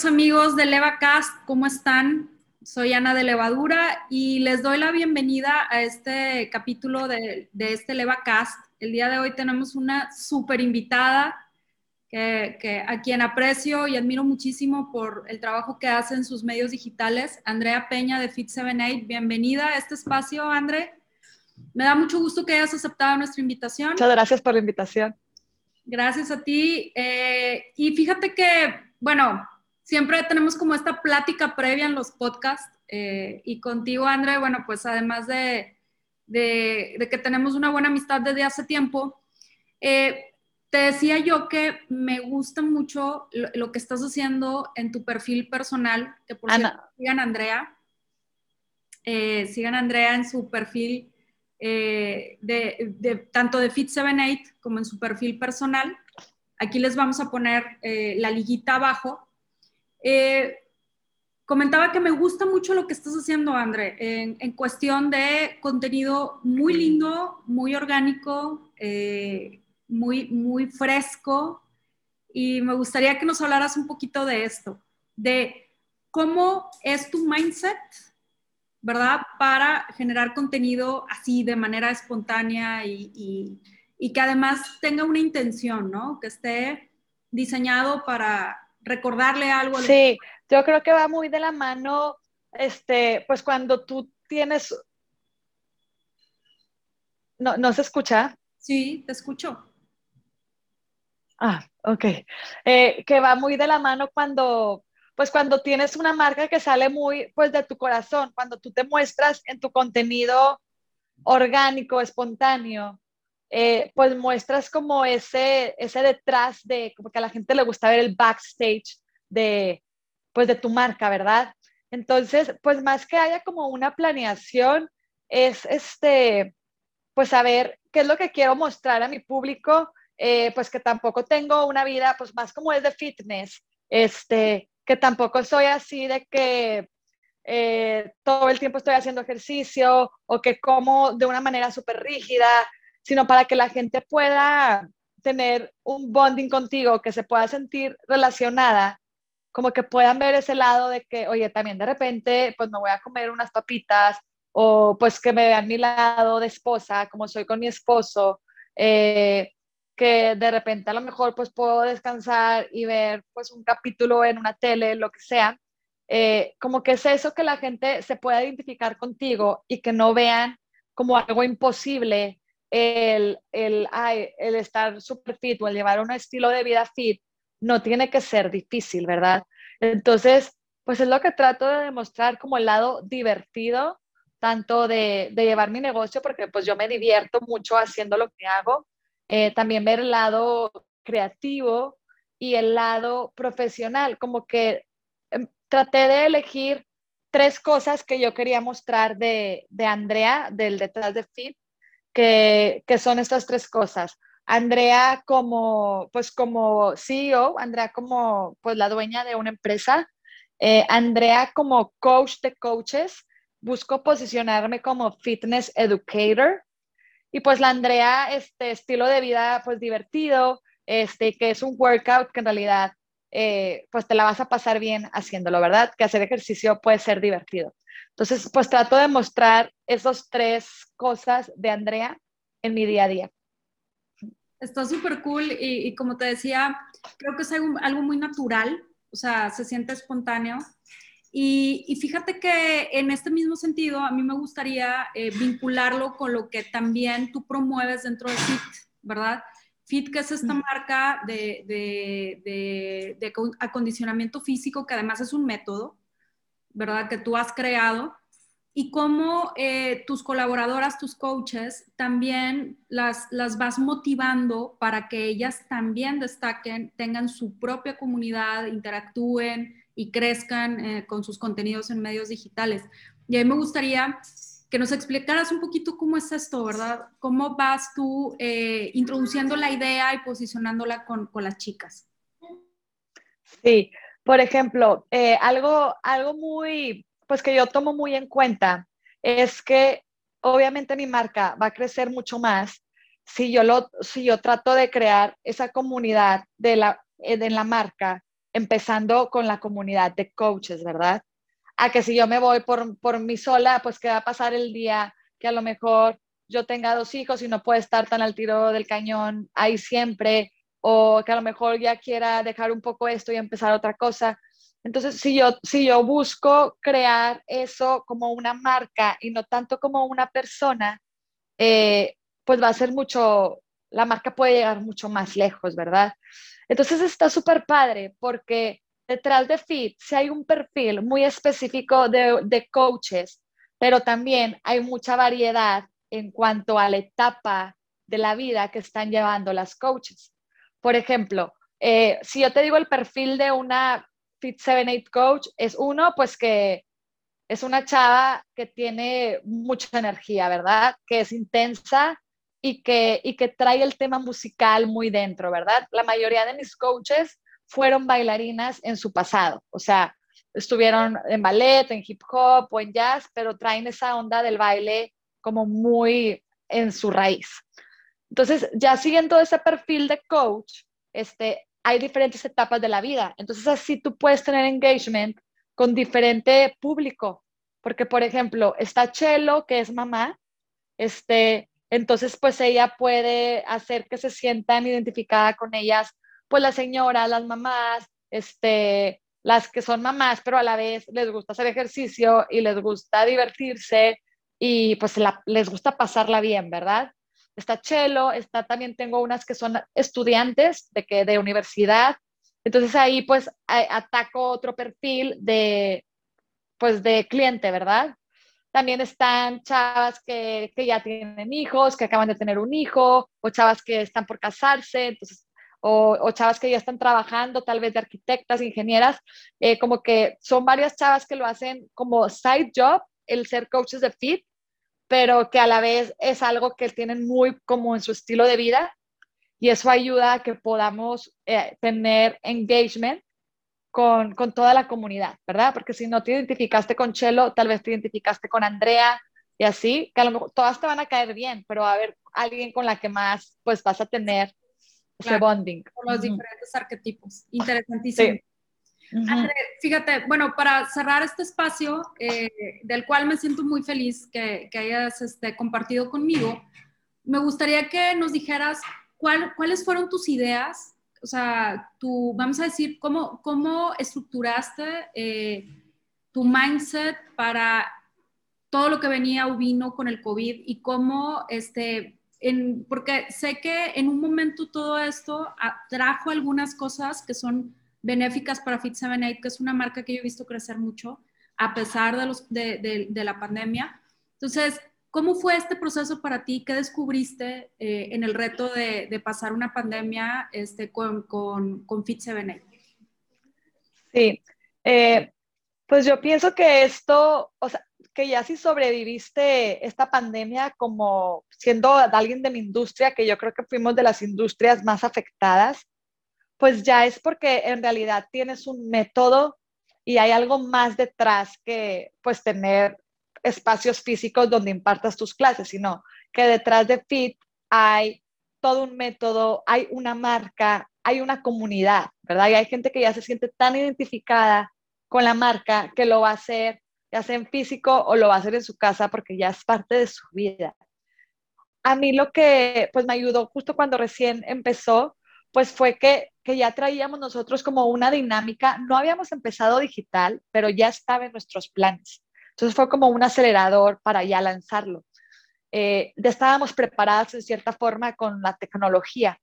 queridos amigos de LevaCast, ¿cómo están? Soy Ana de Levadura y les doy la bienvenida a este capítulo de, de este LevaCast. El día de hoy tenemos una súper invitada que, a quien aprecio y admiro muchísimo por el trabajo que hace en sus medios digitales, Andrea Peña de Fit78. Bienvenida a este espacio, André. Me da mucho gusto que hayas aceptado nuestra invitación. Muchas gracias por la invitación. Gracias a ti. Eh, y fíjate que, bueno, siempre tenemos como esta plática previa en los podcasts. Eh, y contigo, André, bueno, pues además de, de, que tenemos una buena amistad desde hace tiempo, eh, te decía yo que me gusta mucho lo, que estás haciendo en tu perfil personal, que por cierto, sigan a Andrea, eh, sigan a Andrea en su perfil eh, de, tanto de Fit78 como en su perfil personal. Aquí les vamos a poner eh, la liguita abajo. Comentaba que me gusta mucho lo que estás haciendo, André, en, en cuestión de contenido muy lindo, muy orgánico, muy, muy fresco y me gustaría que nos hablaras un poquito de esto, de cómo es tu mindset, ¿verdad? Para generar contenido así de manera espontánea y, que además tenga una intención, ¿no? Que esté diseñado para recordarle algo. Sí, yo creo que va muy de la mano, este, pues cuando tú tienes... No, ¿No se escucha? Sí, te escucho. Ah, ok. Eh, que va muy de la mano cuando, pues cuando tienes una marca que sale muy, pues de tu corazón, cuando tú te muestras en tu contenido orgánico, espontáneo, eh, pues muestras como ese, ese detrás de, como que a la gente le gusta ver el backstage de, pues de tu marca, ¿verdad? Entonces, pues más que haya como una planeación, es este, pues saber qué es lo que quiero mostrar a mi público eh, pues que tampoco tengo una vida, pues más como es de fitness, este, que tampoco soy así de que eh, todo el tiempo estoy haciendo ejercicio o que como de una manera súper rígida, sino para que la gente pueda tener un bonding contigo, que se pueda sentir relacionada, como que puedan ver ese lado de que, oye, también de repente, pues me voy a comer unas papitas, o pues que me vean mi lado de esposa, como soy con mi esposo, eh, que de repente a lo mejor pues puedo descansar y ver pues un capítulo en una tele, lo que sea, eh, como que es eso que la gente se pueda identificar contigo y que no vean como algo imposible el, el, el estar super fit o el llevar un estilo de vida fit, no tiene que ser difícil, ¿verdad? Entonces, pues es lo que trato de demostrar como el lado divertido, tanto de, de llevar mi negocio, porque pues yo me divierto mucho haciendo lo que hago, eh, también ver el lado creativo y el lado profesional, como que em, traté de elegir tres cosas que yo quería mostrar de, de Andrea, del detrás de Fit, que, son estas tres cosas. Andrea como, pues como CEO, Andrea como, pues la dueña de una empresa, eh, Andrea como coach de coaches, busco posicionarme como fitness educator, y pues la Andrea, este estilo de vida pues divertido, este, que es un workout que en realidad eh, pues te la vas a pasar bien haciéndolo, ¿verdad? Que hacer ejercicio puede ser divertido. Entonces, pues trato de mostrar esas tres cosas de Andrea en mi día a día. Está súper cool y, como te decía, creo que es algo, muy natural, o sea, se siente espontáneo y, fíjate que en este mismo sentido, a mí me gustaría eh, vincularlo con lo que también tú promueves dentro de FIT, ¿verdad? FIT, que es esta marca de, de, de, acondicionamiento físico, que además es un método, ¿verdad? Que tú has creado. Y cómo eh, tus colaboradoras, tus coaches, también las, las vas motivando para que ellas también destaquen, tengan su propia comunidad, interactúen, y crezcan eh, con sus contenidos en medios digitales. Y a mí me gustaría que nos explicaras un poquito cómo es esto, ¿verdad? ¿Cómo vas tú eh, introduciendo la idea y posicionándola con, con, las chicas? Sí, por ejemplo, eh, algo, algo muy, pues que yo tomo muy en cuenta es que obviamente mi marca va a crecer mucho más si yo, lo, si yo trato de crear esa comunidad de la, de la marca empezando con la comunidad de coaches, ¿verdad? A que si yo me voy por, por mí sola, pues que va a pasar el día que a lo mejor yo tenga dos hijos y no puede estar tan al tiro del cañón ahí siempre, o que a lo mejor ya quiera dejar un poco esto y empezar otra cosa. Entonces, si yo, si yo busco crear eso como una marca y no tanto como una persona, eh, pues va a ser mucho, la marca puede llegar mucho más lejos, ¿verdad? Entonces está súper padre porque detrás de Fit si hay un perfil muy específico de, de coaches, pero también hay mucha variedad en cuanto a la etapa de la vida que están llevando las coaches. Por ejemplo, eh, si yo te digo el perfil de una Fit 7-8 coach, es uno, pues que es una chava que tiene mucha energía, ¿verdad? Que es intensa y que, y que trae el tema musical muy dentro, ¿verdad? La mayoría de mis coaches fueron bailarinas en su pasado, o sea, estuvieron en ballet, en hip hop o en jazz, pero traen esa onda del baile como muy en su raíz. Entonces, ya siguiendo ese perfil de coach, este, hay diferentes etapas de la vida. Entonces, así tú puedes tener engagement con diferente público. Porque, por ejemplo, está Chelo, que es mamá, este, entonces, pues ella puede hacer que se sientan identificadas con ellas, pues las señoras, las mamás, este, las que son mamás, pero a la vez les gusta hacer ejercicio y les gusta divertirse y pues les gusta pasarla bien, ¿verdad? Está Chelo, está también tengo unas que son estudiantes de, que, de universidad, entonces ahí pues ataco otro perfil de, pues de cliente, ¿verdad? También están chavas que, que, ya tienen hijos, que acaban de tener un hijo, o chavas que están por casarse, entonces, o, chavas que ya están trabajando, tal vez de arquitectas, ingenieras, eh, como que son varias chavas que lo hacen como side job, el ser coaches de fit, pero que a la vez es algo que tienen muy como en su estilo de vida y eso ayuda a que podamos eh, tener engagement con, con, toda la comunidad, ¿verdad? Porque si no te identificaste con Chelo, tal vez te identificaste con Andrea y así, que a lo mejor todas te van a caer bien, pero a haber alguien con la que más pues vas a tener ese bonding. Con los diferentes arquetipos. Interesantísimo. fíjate, bueno, para cerrar este espacio, eh, del cual me siento muy feliz que, que hayas este, compartido conmigo, me gustaría que nos dijeras cuál, cuáles fueron tus ideas o sea, tú, vamos a decir, cómo, cómo estructuraste eh, tu mindset para todo lo que venía o vino con el COVID y cómo, este, en, porque sé que en un momento todo esto trajo algunas cosas que son benéficas para Fit 78, que es una marca que yo he visto crecer mucho a pesar de, los, de, de, de la pandemia. Entonces, ¿Cómo fue este proceso para ti? ¿Qué descubriste eh, en el reto de, pasar una pandemia este, con, con, con fit 7 Sí, eh, pues yo pienso que esto, o sea, que ya si sobreviviste esta pandemia como siendo alguien de mi industria, que yo creo que fuimos de las industrias más afectadas, pues ya es porque en realidad tienes un método y hay algo más detrás que pues tener espacios físicos donde impartas tus clases, sino que detrás de FIT hay todo un método, hay una marca, hay una comunidad, ¿verdad? Y hay gente que ya se siente tan identificada con la marca que lo va a hacer, ya sea en físico o lo va a hacer en su casa porque ya es parte de su vida. A mí lo que pues me ayudó justo cuando recién empezó, pues fue que, que ya traíamos nosotros como una dinámica, no habíamos empezado digital, pero ya estaba en nuestros planes. Entonces fue como un acelerador para ya lanzarlo. Eh, ya estábamos preparadas en cierta forma con la tecnología.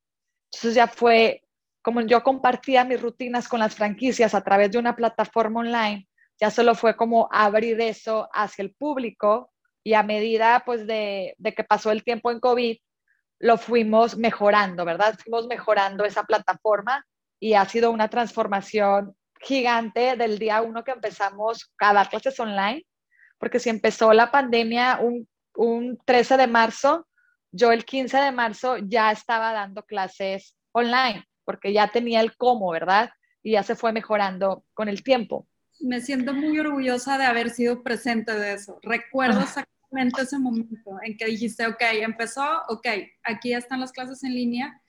Entonces ya fue como yo compartía mis rutinas con las franquicias a través de una plataforma online, ya solo fue como abrir eso hacia el público y a medida pues de, que pasó el tiempo en COVID, lo fuimos mejorando, ¿verdad? Fuimos mejorando esa plataforma y ha sido una transformación gigante del día uno que empezamos a dar clases online porque si empezó la pandemia un, un 13 de marzo, yo el 15 de marzo ya estaba dando clases online, porque ya tenía el cómo, ¿verdad? Y ya se fue mejorando con el tiempo. Me siento muy orgullosa de haber sido presente de eso. Recuerdo ah. exactamente ese momento en que dijiste, ok, empezó, ok, aquí están las clases en línea.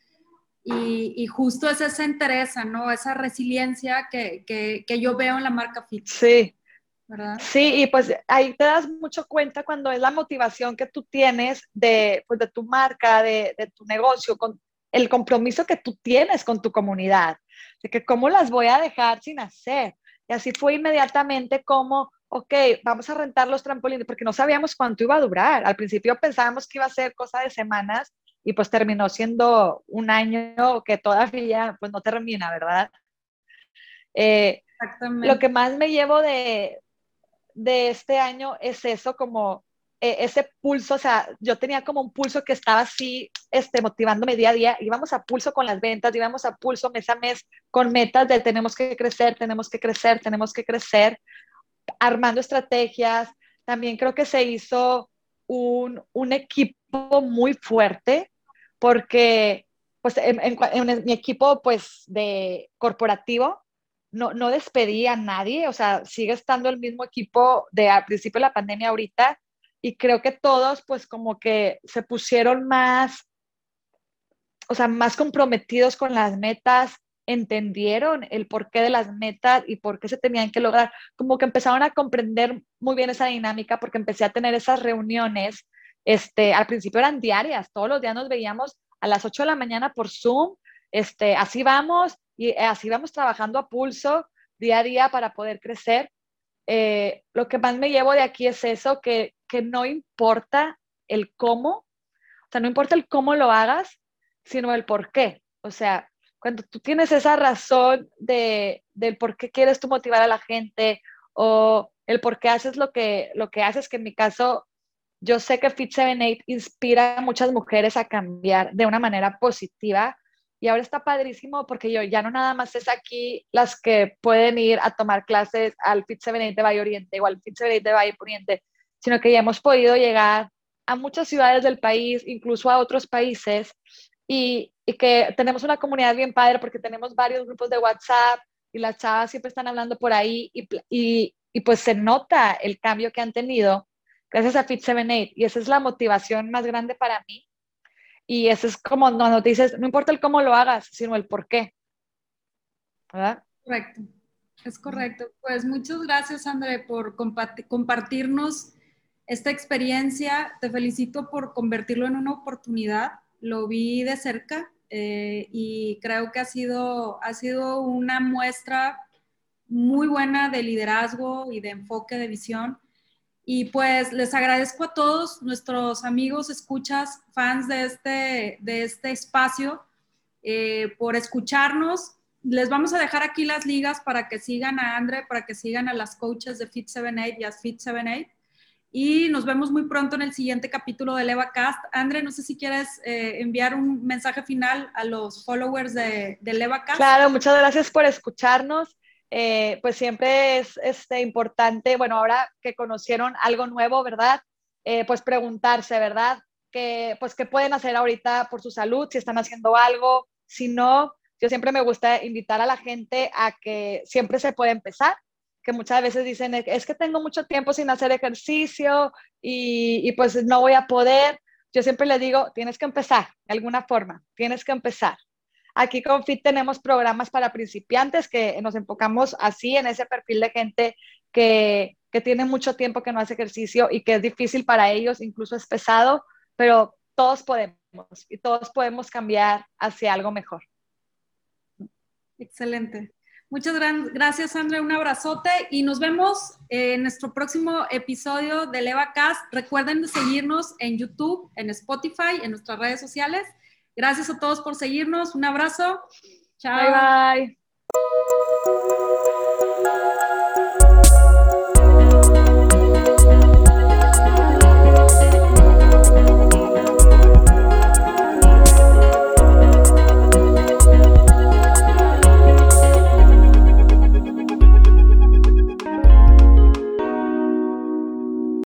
Y, justo es esa entereza, ¿no? Esa resiliencia que, que, yo veo en la marca Fit. Sí. ¿verdad? Sí, y pues ahí te das mucho cuenta cuando es la motivación que tú tienes de, pues, de tu marca, de, de tu negocio, con el compromiso que tú tienes con tu comunidad, de que cómo las voy a dejar sin hacer. Y así fue inmediatamente como, ok, vamos a rentar los trampolines, porque no sabíamos cuánto iba a durar. Al principio pensábamos que iba a ser cosa de semanas y pues terminó siendo un año que todavía pues no termina, ¿verdad? Eh, lo que más me llevo de, de este año es eso, como eh, ese pulso, o sea, yo tenía como un pulso que estaba así, este, motivándome día a día, íbamos a pulso con las ventas, íbamos a pulso mes a mes con metas de tenemos que crecer, tenemos que crecer, tenemos que crecer, armando estrategias. También creo que se hizo un, un equipo muy fuerte porque pues en, en, mi equipo pues de corporativo no, no despedí a nadie, o sea, sigue estando el mismo equipo de al principio de la pandemia ahorita y creo que todos pues como que se pusieron más, o sea, más comprometidos con las metas, entendieron el porqué de las metas y por qué se tenían que lograr, como que empezaron a comprender muy bien esa dinámica porque empecé a tener esas reuniones, este, al principio eran diarias, todos los días nos veíamos a las 8 de la mañana por Zoom, este, así vamos y así vamos trabajando a pulso día a día para poder crecer. Eh, lo que más me llevo de aquí es eso, que, que no importa el cómo, o sea, no importa el cómo lo hagas, sino el por qué. O sea, cuando tú tienes esa razón de, del por qué quieres tú motivar a la gente o el por qué haces lo que, lo que haces, que en mi caso, yo sé que Fit 78 inspira a muchas mujeres a cambiar de una manera positiva y ahora está padrísimo porque yo ya no nada más es aquí las que pueden ir a tomar clases al Fit 78 de Valle Oriente o al Fit 78 de Valle Oriente, sino que ya hemos podido llegar a muchas ciudades del país, incluso a otros países, y, y, que tenemos una comunidad bien padre porque tenemos varios grupos de WhatsApp y las chavas siempre están hablando por ahí y, y, y pues se nota el cambio que han tenido gracias a Fit 78 y esa es la motivación más grande para mí y eso es como cuando te dices, no importa el cómo lo hagas, sino el por qué. ¿Verdad? Correcto, es correcto. Pues muchas gracias, André, por compartirnos esta experiencia. Te felicito por convertirlo en una oportunidad. Lo vi de cerca eh, y creo que ha sido, ha sido una muestra muy buena de liderazgo y de enfoque de visión. Y pues les agradezco a todos nuestros amigos, escuchas, fans de este, de este espacio eh, por escucharnos. Les vamos a dejar aquí las ligas para que sigan a Andre, para que sigan a las coaches de Fit 78 y a Fit 78 y nos vemos muy pronto en el siguiente capítulo de LevaCast. Andre, no sé si quieres eh, enviar un mensaje final a los followers de, de LevaCast. Claro, muchas gracias por escucharnos. Eh, pues siempre es este, importante, bueno, ahora que conocieron algo nuevo, ¿verdad? Eh, pues preguntarse, ¿verdad? Que, pues, ¿Qué pueden hacer ahorita por su salud? Si están haciendo algo, si no, yo siempre me gusta invitar a la gente a que siempre se puede empezar que muchas veces dicen, es que tengo mucho tiempo sin hacer ejercicio y, pues no voy a poder. Yo siempre le digo, tienes que empezar de alguna forma, tienes que empezar. Aquí con FIT tenemos programas para principiantes que nos enfocamos así en ese perfil de gente que, que tiene mucho tiempo que no hace ejercicio y que es difícil para ellos, incluso es pesado, pero todos podemos y todos podemos cambiar hacia algo mejor. Excelente. Muchas gracias, Andrea. Un abrazote y nos vemos en nuestro próximo episodio de LevaCast. Recuerden de seguirnos en YouTube, en Spotify, en nuestras redes sociales. Gracias a todos por seguirnos. Un abrazo. Chao. Bye, bye.